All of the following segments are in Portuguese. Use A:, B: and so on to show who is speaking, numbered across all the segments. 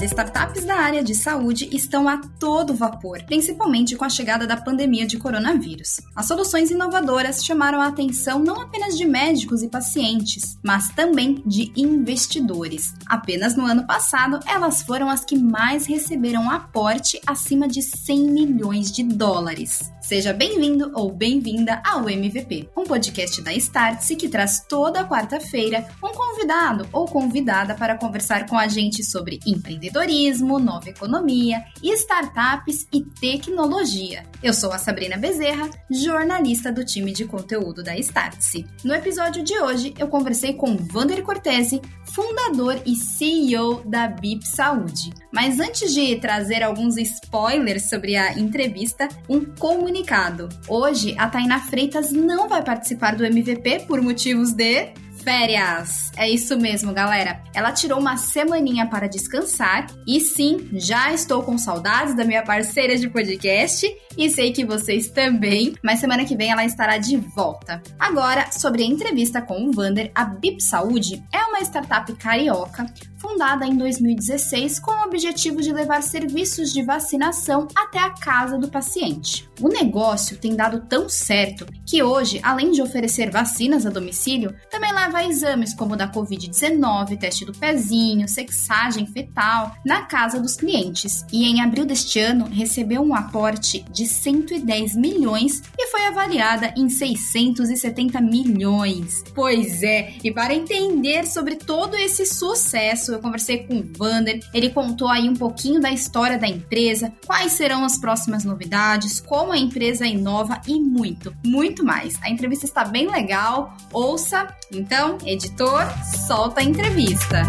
A: As startups da área de saúde estão a todo vapor, principalmente com a chegada da pandemia de coronavírus. As soluções inovadoras chamaram a atenção não apenas de médicos e pacientes, mas também de investidores. Apenas no ano passado, elas foram as que mais receberam aporte acima de 100 milhões de dólares. Seja bem-vindo ou bem-vinda ao MVP, um podcast da Startse que traz toda quarta-feira um convidado ou convidada para conversar com a gente sobre empreendedorismo, nova economia, startups e tecnologia. Eu sou a Sabrina Bezerra, jornalista do time de conteúdo da Startse. No episódio de hoje, eu conversei com Vander Cortese, fundador e CEO da BIP Saúde. Mas antes de trazer alguns spoilers sobre a entrevista, um comunicado. Hoje, a Taina Freitas não vai participar do MVP por motivos de Férias. É isso mesmo, galera. Ela tirou uma semaninha para descansar e sim, já estou com saudades da minha parceira de podcast e sei que vocês também, mas semana que vem ela estará de volta. Agora, sobre a entrevista com o Vander, a BIP Saúde é uma startup carioca fundada em 2016 com o objetivo de levar serviços de vacinação até a casa do paciente. O negócio tem dado tão certo que hoje, além de oferecer vacinas a domicílio, também leva exames como o da Covid-19, teste do pezinho, sexagem fetal na casa dos clientes. E em abril deste ano recebeu um aporte de 110 milhões e foi avaliada em 670 milhões. Pois é, e para entender sobre todo esse sucesso, eu conversei com o Vander, ele contou aí um pouquinho da história da empresa, quais serão as próximas novidades, como a empresa inova e muito, muito mais. A entrevista está bem legal, ouça. Então, editor, solta a entrevista.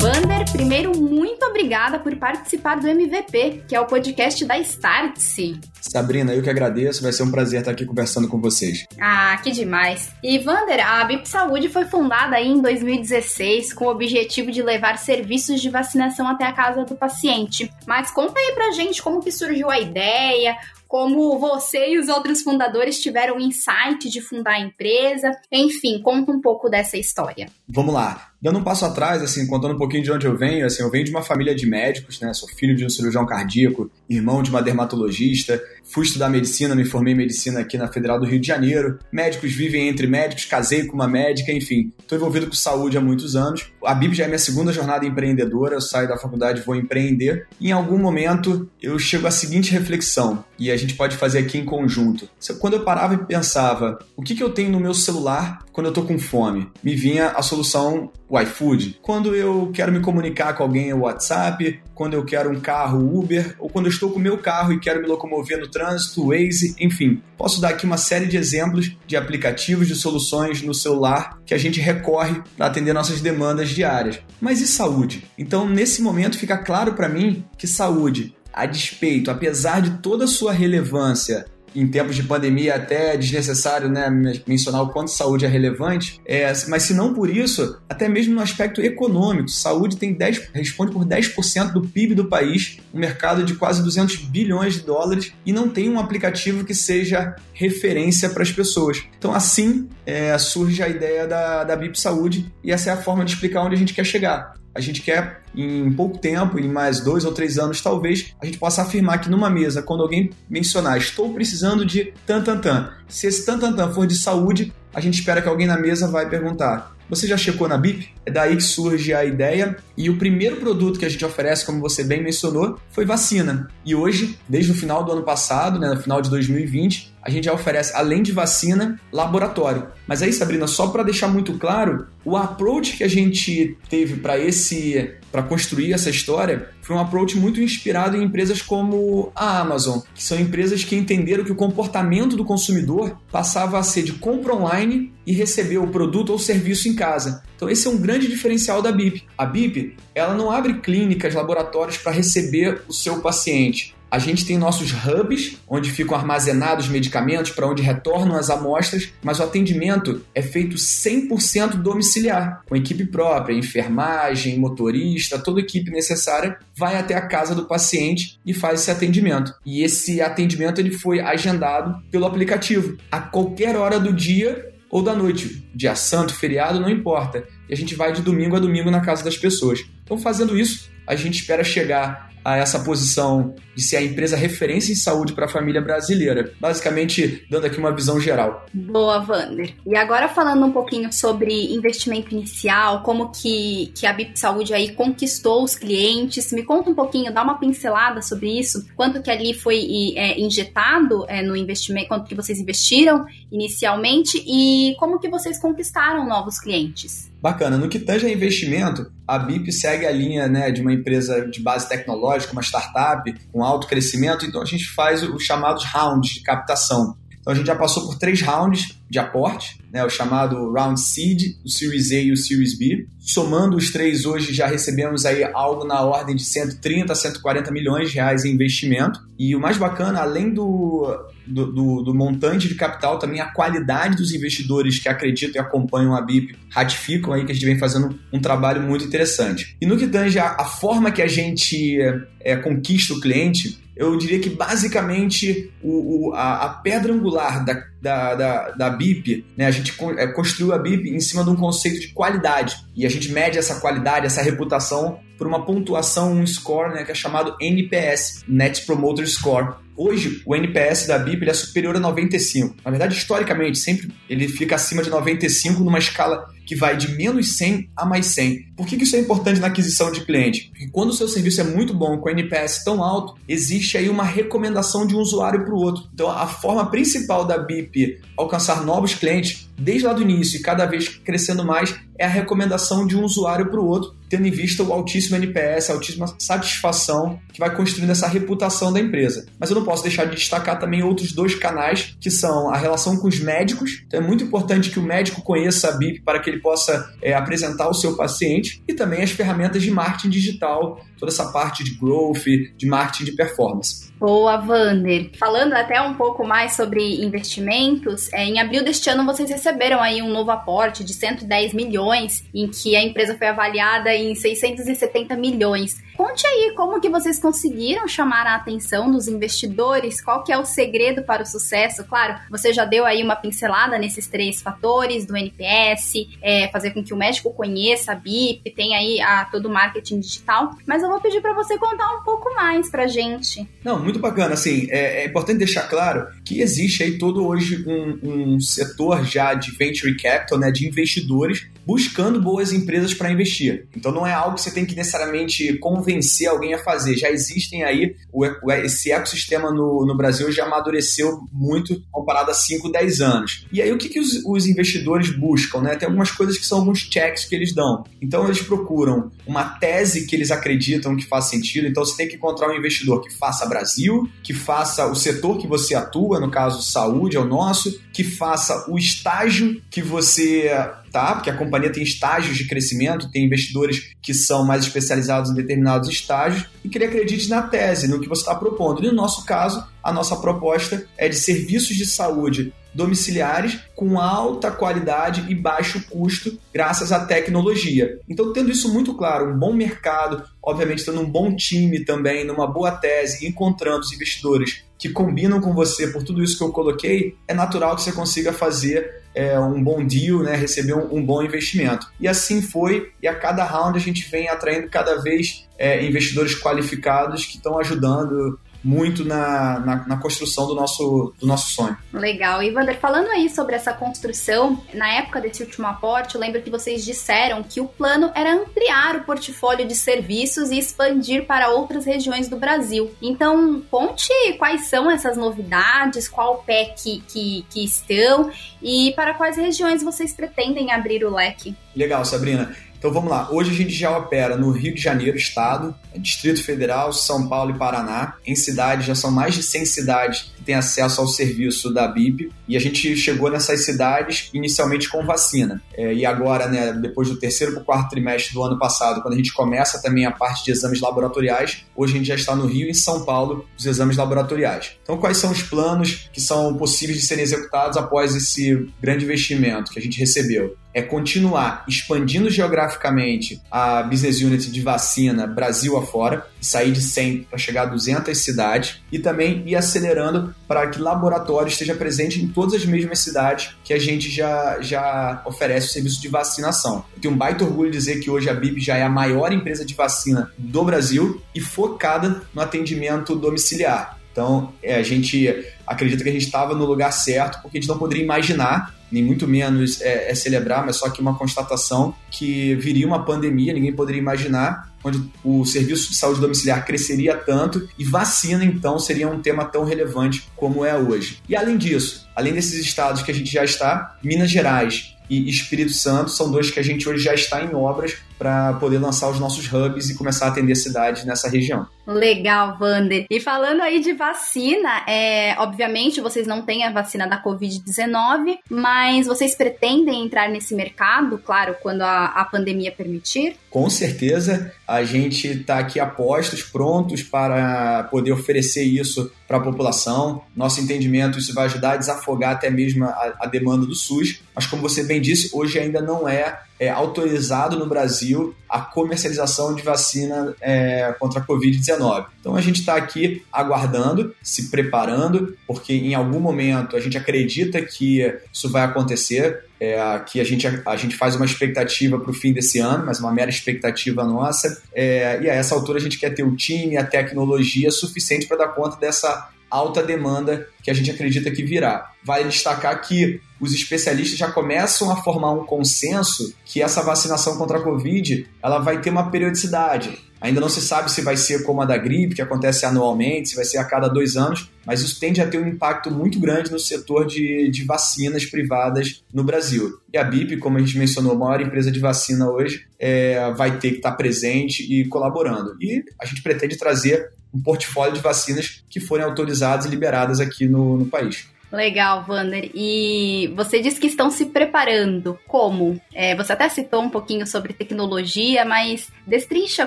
A: Vander, primeiro, muito obrigada por participar do MVP, que é o podcast da Startse.
B: Sabrina, eu que agradeço, vai ser um prazer estar aqui conversando com vocês.
A: Ah, que demais. E Vander, a BIP Saúde foi fundada em 2016 com o objetivo de levar serviços de vacinação até a casa do paciente. Mas conta aí pra gente como que surgiu a ideia, como você e os outros fundadores tiveram o insight de fundar a empresa. Enfim, conta um pouco dessa história.
B: Vamos lá. Dando um passo atrás, assim, contando um pouquinho de onde eu venho, assim, eu venho de uma família de médicos, né? Sou filho de um cirurgião cardíaco, irmão de uma dermatologista, fui estudar medicina, me formei em medicina aqui na Federal do Rio de Janeiro. Médicos vivem entre médicos, casei com uma médica, enfim. Estou envolvido com saúde há muitos anos. A BIB já é minha segunda jornada empreendedora, eu saio da faculdade vou empreender. Em algum momento eu chego à seguinte reflexão, e a gente pode fazer aqui em conjunto. Quando eu parava e pensava, o que, que eu tenho no meu celular quando eu estou com fome? Me vinha a solução o iFood. Quando eu quero me comunicar com alguém, o WhatsApp. Quando eu quero um carro, Uber. Ou quando eu estou com o meu carro e quero me locomover no trânsito, Waze, enfim. Posso dar aqui uma série de exemplos de aplicativos, de soluções no celular que a gente recorre para atender nossas demandas diárias. Mas e saúde? Então, nesse momento, fica claro para mim que saúde, a despeito, apesar de toda a sua relevância em tempos de pandemia até é desnecessário né, mencionar o quanto saúde é relevante, é, mas se não por isso, até mesmo no aspecto econômico, saúde tem 10, responde por 10% do PIB do país, um mercado de quase 200 bilhões de dólares e não tem um aplicativo que seja referência para as pessoas. Então assim é, surge a ideia da, da BIP Saúde e essa é a forma de explicar onde a gente quer chegar. A gente quer, em pouco tempo, em mais dois ou três anos, talvez, a gente possa afirmar que numa mesa, quando alguém mencionar estou precisando de tan, tan, tan, se esse tan, tan, tan for de saúde, a gente espera que alguém na mesa vai perguntar você já checou na BIP? É daí que surge a ideia. E o primeiro produto que a gente oferece, como você bem mencionou, foi vacina. E hoje, desde o final do ano passado, né, no final de 2020, a gente já oferece, além de vacina, laboratório. Mas aí, Sabrina, só para deixar muito claro, o approach que a gente teve para esse para construir essa história foi um approach muito inspirado em empresas como a Amazon, que são empresas que entenderam que o comportamento do consumidor passava a ser de compra online e receber o produto ou serviço em casa. Então esse é um grande diferencial da BIP. A BIP, ela não abre clínicas, laboratórios para receber o seu paciente. A gente tem nossos hubs, onde ficam armazenados medicamentos, para onde retornam as amostras, mas o atendimento é feito 100% domiciliar, com equipe própria, enfermagem, motorista, toda a equipe necessária vai até a casa do paciente e faz esse atendimento. E esse atendimento ele foi agendado pelo aplicativo. A qualquer hora do dia, ou da noite, dia santo, feriado, não importa. E a gente vai de domingo a domingo na casa das pessoas. Então, fazendo isso, a gente espera chegar a essa posição de ser a empresa referência em saúde para a família brasileira. Basicamente, dando aqui uma visão geral.
A: Boa, Vander. E agora falando um pouquinho sobre investimento inicial, como que, que a BIP Saúde aí conquistou os clientes. Me conta um pouquinho, dá uma pincelada sobre isso. Quanto que ali foi é, injetado é, no investimento, quanto que vocês investiram inicialmente e como que vocês conquistaram novos clientes?
B: Bacana. No que tange a investimento, a BIP segue a linha né, de uma empresa de base tecnológica, uma startup com alto crescimento, então a gente faz os chamados rounds de captação. Então a gente já passou por três rounds de aporte, né, o chamado Round Seed, o Series A e o Series B. Somando os três hoje já recebemos aí algo na ordem de 130 a 140 milhões de reais em investimento. E o mais bacana, além do, do, do, do, montante de capital, também a qualidade dos investidores que acreditam e acompanham a BIP ratificam aí que a gente vem fazendo um trabalho muito interessante. E no que tange a, a forma que a gente é, conquista o cliente, eu diria que basicamente o, o a, a, pedra angular da, da, da, da BIP, né, a gente é, construiu a BIP em cima de um conceito de qualidade. E a gente mede essa qualidade, essa reputação, por uma pontuação, um score né, que é chamado NPS, Net Promoter Score. Hoje, o NPS da BIP é superior a 95. Na verdade, historicamente, sempre ele fica acima de 95 numa escala que vai de menos 100 a mais 100. Por que, isso é importante na aquisição de cliente? Porque quando o seu serviço é muito bom, com NPS tão alto, existe aí uma recomendação de um usuário para o outro. Então, a forma principal da BIP alcançar novos clientes, desde lá do início e cada vez crescendo mais, é a recomendação de um usuário para o outro, tendo em vista o altíssimo NPS, a altíssima satisfação que vai construindo essa reputação da empresa. Mas eu não posso deixar de destacar também outros dois canais, que são a relação com os médicos. Então é muito importante que o médico conheça a BIP para que ele possa é, apresentar o seu paciente e também as ferramentas de marketing digital, toda essa parte de growth, de marketing de performance.
A: Boa, Vander. Falando até um pouco mais sobre investimentos, é, em abril deste ano vocês receberam aí um novo aporte de 110 milhões, em que a empresa foi avaliada em 670 milhões. Conte aí como que vocês conseguiram chamar a atenção dos investidores, qual que é o segredo para o sucesso. Claro, você já deu aí uma pincelada nesses três fatores do NPS, é, fazer com que o médico conheça a BIP, tem aí a, todo o marketing digital, mas eu vou pedir para você contar um pouco mais para gente.
B: Não, muito bacana. Assim, é, é, importante deixar claro que existe aí todo hoje um, um setor já de venture capital, né, de investidores buscando boas empresas para investir. Então não é algo que você tem que necessariamente convencer alguém a fazer. Já existem aí, o, esse ecossistema no, no Brasil já amadureceu muito comparado a 5, 10 anos. E aí o que, que os, os investidores buscam? Né? Tem algumas coisas que são alguns checks que eles dão. Então eles procuram uma tese que eles acreditam que faz sentido. Então você tem que encontrar um investidor que faça Brasil, que faça o setor que você atua, no caso saúde é o nosso, que faça o estágio que você tá? Porque a companhia tem estágios de crescimento, tem investidores que são mais especializados em determinados estágios e que ele acredite na tese, no que você está propondo. E no nosso caso, a nossa proposta é de serviços de saúde domiciliares com alta qualidade e baixo custo, graças à tecnologia. Então, tendo isso muito claro, um bom mercado, obviamente tendo um bom time também, numa boa tese, encontrando os investidores que combinam com você por tudo isso que eu coloquei, é natural que você consiga fazer é, um bom deal, né, receber um, um, bom investimento. E assim foi, e a cada round a gente vem atraindo cada vez é, investidores qualificados que estão ajudando muito na, na, na, construção do nosso, do nosso sonho.
A: Legal. E Wander, falando aí sobre essa construção, na época desse último aporte, eu lembro que vocês disseram que o plano era ampliar o portfólio de serviços e expandir para outras regiões do Brasil. Então, conte quais são essas novidades, qual pé que, que, que estão e para quais regiões vocês pretendem abrir o leque.
B: Legal, Sabrina. Então vamos lá. Hoje a gente já opera no Rio de Janeiro, estado, Distrito Federal, São Paulo e Paraná. Em cidades, já são mais de 100 cidades que têm acesso ao serviço da BIP. E a gente chegou nessas cidades inicialmente com vacina. É, e agora, né, depois do terceiro para o quarto trimestre do ano passado, quando a gente começa também a parte de exames laboratoriais, hoje a gente já está no Rio e em São Paulo, os exames laboratoriais. Então, quais são os planos que são possíveis de serem executados após esse grande investimento que a gente recebeu? É continuar expandindo geograficamente a business unit de vacina Brasil afora, sair de 100 para chegar a 200 cidades e também ir acelerando para que laboratório esteja presente em todas as mesmas cidades que a gente já, já oferece o serviço de vacinação. Eu tenho um baita orgulho de dizer que hoje a BIP já é a maior empresa de vacina do Brasil e focada no atendimento domiciliar. Então, é, a gente acredita que a gente estava no lugar certo, porque a gente não poderia imaginar, nem muito menos é, é, celebrar, mas só que uma constatação que viria uma pandemia, ninguém poderia imaginar, onde o serviço de saúde domiciliar cresceria tanto e vacina, então, seria um tema tão relevante como é hoje. E além disso, além desses estados que a gente já está, Minas Gerais e Espírito Santo são dois que a gente hoje já está em obras para poder lançar os nossos hubs e começar a atender cidades nessa região.
A: Legal, Vander. E falando aí de vacina, é, obviamente vocês não têm a vacina da Covid-19, mas vocês pretendem entrar nesse mercado, claro, quando a, a pandemia permitir?
B: Com certeza, a gente está aqui a postos, prontos para poder oferecer isso para a população. Nosso entendimento, isso vai ajudar a desafogar até mesmo a, a demanda do SUS, mas como você bem disse, hoje ainda não é é, autorizado no Brasil a comercialização de vacina é, contra a Covid-19. Então a gente está aqui aguardando, se preparando, porque em algum momento a gente acredita que isso vai acontecer. É, aqui a gente, a, gente faz uma expectativa para o fim desse ano, mas uma mera expectativa nossa. É, e a essa altura a gente quer ter o time, a tecnologia suficiente para dar conta dessa alta demanda que a gente acredita que virá. Vale destacar que os especialistas já começam a formar um consenso que essa vacinação contra a Covid ela vai ter uma periodicidade. Ainda não se sabe se vai ser como a da gripe, que acontece anualmente, se vai ser a cada dois anos, mas isso tende a ter um impacto muito grande no setor de, de vacinas privadas no Brasil. E a BIP, como a gente mencionou, a maior empresa de vacina hoje, é, vai ter que estar presente e colaborando. E a gente pretende trazer um portfólio de vacinas que forem autorizadas e liberadas aqui no, no país.
A: Legal, Wander. E você disse que estão se preparando. Como? É, você até citou um pouquinho sobre tecnologia, mas destrincha,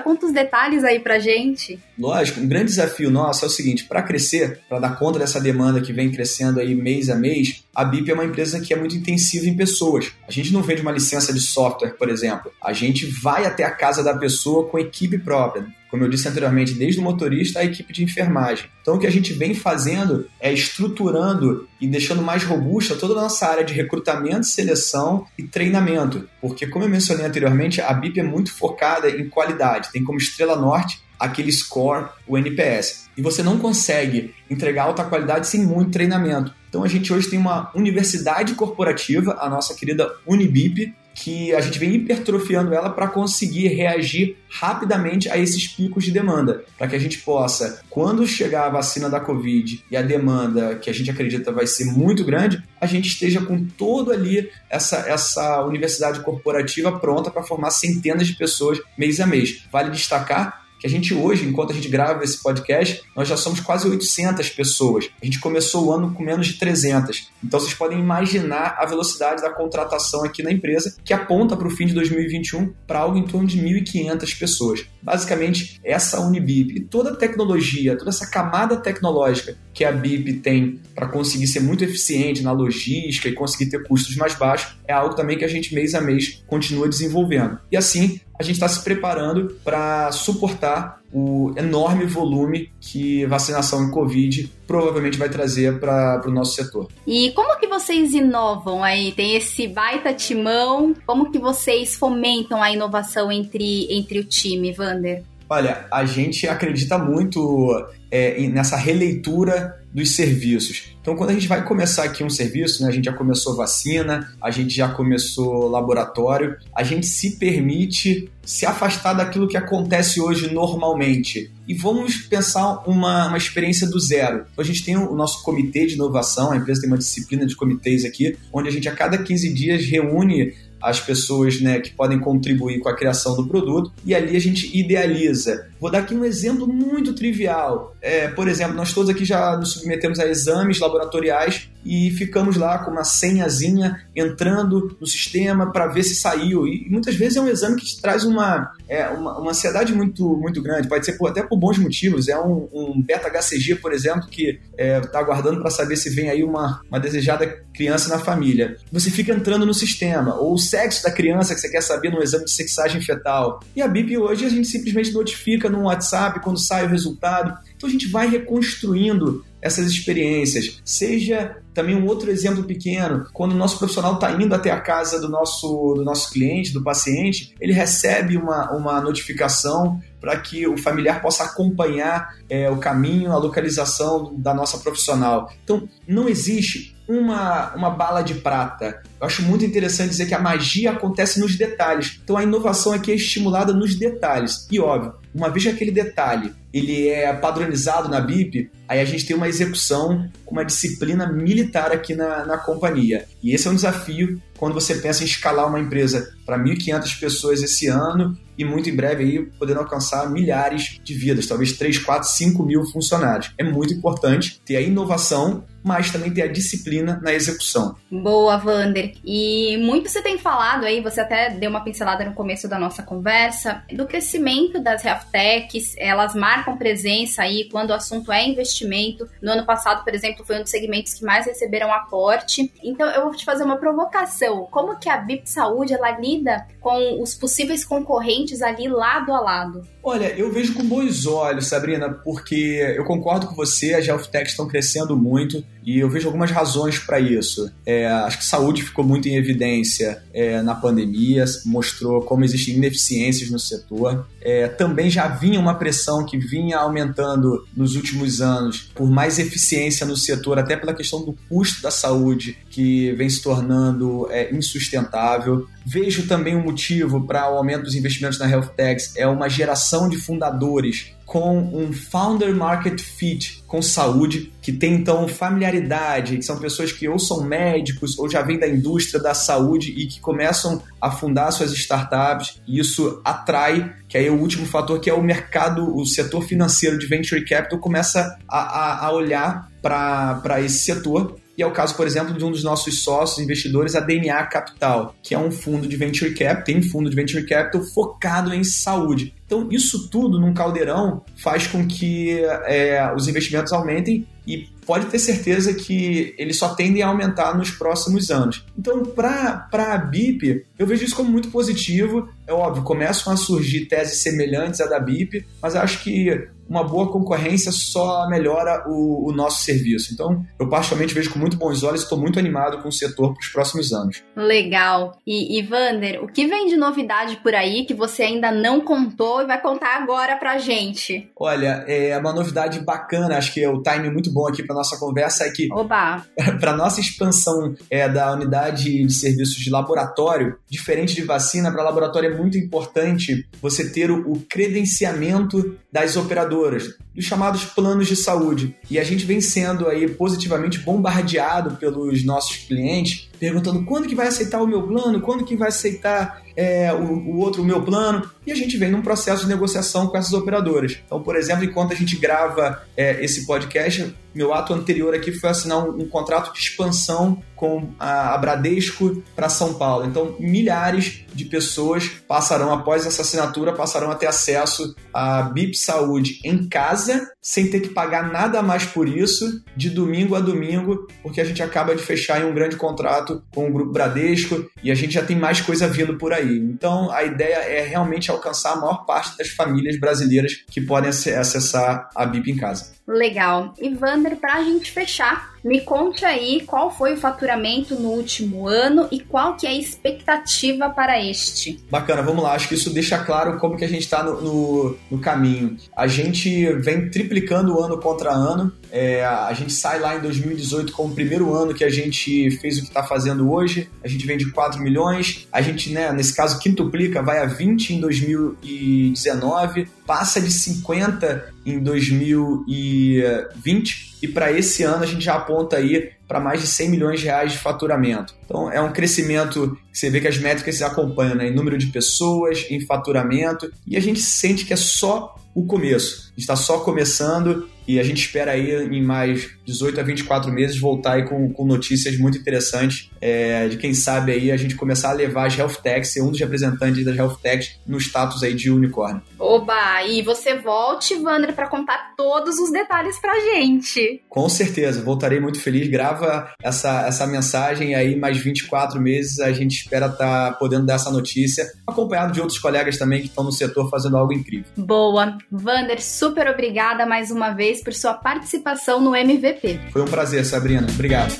A: conta os detalhes aí pra gente.
B: Lógico, um grande desafio nosso é o seguinte: para crescer, para dar conta dessa demanda que vem crescendo aí mês a mês, a BIP é uma empresa que é muito intensiva em pessoas. A gente não vende uma licença de software, por exemplo. A gente vai até a casa da pessoa com equipe própria como eu disse anteriormente, desde o motorista à equipe de enfermagem. Então, o que a gente vem fazendo é estruturando e deixando mais robusta toda a nossa área de recrutamento, seleção e treinamento. Porque, como eu mencionei anteriormente, a BIP é muito focada em qualidade, tem como estrela norte aquele score, o NPS. E você não consegue entregar alta qualidade sem muito treinamento. Então a gente hoje tem uma universidade corporativa, a nossa querida Unibip, que a gente vem hipertrofiando ela para conseguir reagir rapidamente a esses picos de demanda, para que a gente possa, quando chegar a vacina da Covid e a demanda que a gente acredita vai ser muito grande, a gente esteja com todo ali essa, essa universidade corporativa pronta para formar centenas de pessoas mês a mês. Vale destacar que a gente hoje, enquanto a gente grava esse podcast, nós já somos quase 800 pessoas. A gente começou o ano com menos de 300. Então vocês podem imaginar a velocidade da contratação aqui na empresa, que aponta para o fim de 2021 para algo em torno de 1.500 pessoas. Basicamente, essa Unibip e toda a tecnologia, toda essa camada tecnológica que a BIP tem para conseguir ser muito eficiente na logística e conseguir ter custos mais baixos, é algo também que a gente mês a mês continua desenvolvendo. E assim, a gente está se preparando para suportar o enorme volume que vacinação em Covid provavelmente vai trazer para o nosso setor.
A: E como que vocês inovam aí? Tem esse baita timão, como que vocês fomentam a inovação entre, entre o time, Vander?
B: Olha, a gente acredita muito é, nessa releitura dos serviços. Então, quando a gente vai começar aqui um serviço, né, a gente já começou vacina, a gente já começou laboratório, a gente se permite se afastar daquilo que acontece hoje normalmente. E vamos pensar uma, uma experiência do zero. Então, a gente tem o nosso comitê de inovação, a empresa tem uma disciplina de comitês aqui, onde a gente a cada 15 dias reúne as pessoas né, que podem contribuir com a criação do produto e ali a gente idealiza. Vou dar aqui um exemplo muito trivial. É, por exemplo, nós todos aqui já nos submetemos a exames laboratoriais e ficamos lá com uma senhazinha entrando no sistema para ver se saiu. E, muitas vezes é um exame que te traz uma, é, uma, uma ansiedade muito, muito grande, pode ser por, até por bons motivos. É um, um beta-HCG, por exemplo, que está é, tá aguardando para saber se vem aí uma, uma desejada criança na família. Você fica entrando no sistema, ou o sexo da criança que você quer saber no exame de sexagem fetal. E a BIP hoje a gente simplesmente notifica no WhatsApp quando sai o resultado. Então a gente vai reconstruindo essas experiências. Seja também um outro exemplo pequeno, quando o nosso profissional está indo até a casa do nosso, do nosso cliente, do paciente, ele recebe uma, uma notificação para que o familiar possa acompanhar é, o caminho, a localização da nossa profissional. Então, não existe uma, uma bala de prata. Eu acho muito interessante dizer que a magia acontece nos detalhes. Então, a inovação aqui é estimulada nos detalhes. E, óbvio, uma vez que aquele detalhe ele é padronizado na BIP, aí a gente tem uma execução com uma disciplina militar aqui na, na companhia. E esse é um desafio quando você pensa em escalar uma empresa para 1.500 pessoas esse ano e muito em breve aí podendo alcançar milhares de vidas, talvez 3, 4, 5 mil funcionários. É muito importante ter a inovação, mas também ter a disciplina na execução.
A: Boa, Vander. E muito você tem falado aí, você até deu uma pincelada no começo da nossa conversa, do crescimento das health techs, elas marcam presença aí quando o assunto é investimento. No ano passado, por exemplo, foi um dos segmentos que mais receberam aporte. Então eu vou te fazer uma provocação. Como que a BIP Saúde ela lida com os possíveis concorrentes ali lado a lado?
B: Olha, eu vejo com bons olhos, Sabrina, porque eu concordo com você, as health techs estão crescendo muito e eu vejo algumas razões para isso. É, acho que saúde ficou muito em evidência é, na pandemia, mostrou como existem ineficiências no setor. É, também já vinha uma pressão que vinha aumentando nos últimos anos por mais eficiência no setor, até pela questão do custo da saúde, que vem se tornando é, insustentável. Vejo também um motivo para o aumento dos investimentos na health techs é uma geração de fundadores com um founder market fit com saúde, que tem então familiaridade, que são pessoas que ou são médicos ou já vêm da indústria da saúde e que começam a fundar suas startups, e isso atrai, que aí é o último fator que é o mercado, o setor financeiro de venture capital começa a, a, a olhar para esse setor e é o caso, por exemplo, de um dos nossos sócios investidores, a DNA Capital, que é um fundo de venture capital, tem um fundo de venture capital focado em saúde. Então, isso tudo num caldeirão faz com que é, os investimentos aumentem e pode ter certeza que eles só tendem a aumentar nos próximos anos. Então, para a BIP, eu vejo isso como muito positivo. É óbvio, começam a surgir teses semelhantes à da BIP, mas acho que uma boa concorrência só melhora o, o nosso serviço. Então, eu particularmente vejo com muito bons olhos e estou muito animado com o setor para os próximos anos.
A: Legal. E, e Vander, o que vem de novidade por aí que você ainda não contou e vai contar agora para gente?
B: Olha, é uma novidade bacana, acho que é o time muito bom aqui para nossa conversa é que para nossa expansão é, da unidade de serviços de laboratório, diferente de vacina, para laboratório é muito importante você ter o, o credenciamento das operadoras, dos chamados planos de saúde. E a gente vem sendo aí positivamente bombardeado pelos nossos clientes, perguntando quando que vai aceitar o meu plano, quando que vai aceitar é, o, o, outro, o meu plano, e a gente vem num processo de negociação com essas operadoras. Então, por exemplo, enquanto a gente grava é, esse podcast, meu ato anterior aqui foi assinar um, um contrato de expansão com a, a Bradesco para São Paulo. Então, milhares de pessoas passarão, após essa assinatura, passarão a ter acesso à BIP Saúde em casa, sem ter que pagar nada mais por isso, de domingo a domingo, porque a gente acaba de fechar em um grande contrato com o Grupo Bradesco e a gente já tem mais coisa vindo por aí. Então, a ideia é realmente alcançar a maior parte das famílias brasileiras que podem acessar a BIP em casa.
A: Legal. E Vander, para a gente fechar, me conte aí qual foi o faturamento no último ano e qual que é a expectativa para este.
B: Bacana, vamos lá. Acho que isso deixa claro como que a gente está no, no, no, caminho. A gente vem triplicando ano contra ano. É, a gente sai lá em 2018 com o primeiro ano que a gente fez o que está fazendo hoje. A gente vem de 4 milhões. A gente, né, nesse caso, quintuplica, vai a 20 em 2019, passa de 50 em 2020 e para esse ano a gente já aponta aí para mais de 100 milhões de reais de faturamento. Então é um crescimento que você vê que as métricas se acompanham né? em número de pessoas, em faturamento e a gente sente que é só o começo. Está só começando e a gente espera aí em mais 18 a 24 meses voltar aí com, com notícias muito interessantes é, de quem sabe aí a gente começar a levar as health techs, ser um dos representantes das health techs no status aí de unicórnio.
A: Oba, e você volte, Wander, para contar todos os detalhes pra gente.
B: Com certeza, voltarei muito feliz. Grava essa, essa mensagem aí, mais 24 meses, a gente espera estar tá podendo dar essa notícia, acompanhado de outros colegas também que estão no setor fazendo algo incrível.
A: Boa. Wander, super obrigada mais uma vez por sua participação no MVP.
B: Foi um prazer, Sabrina. Obrigado.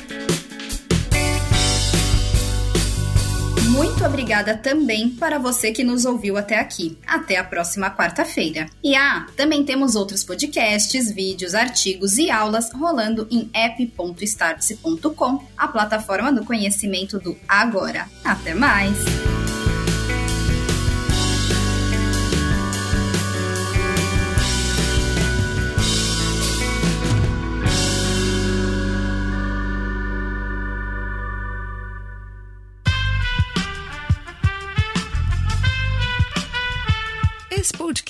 A: Muito obrigada também para você que nos ouviu até aqui. Até a próxima quarta-feira. E ah, também temos outros podcasts, vídeos, artigos e aulas rolando em app.startse.com, a plataforma do conhecimento do agora. Até mais!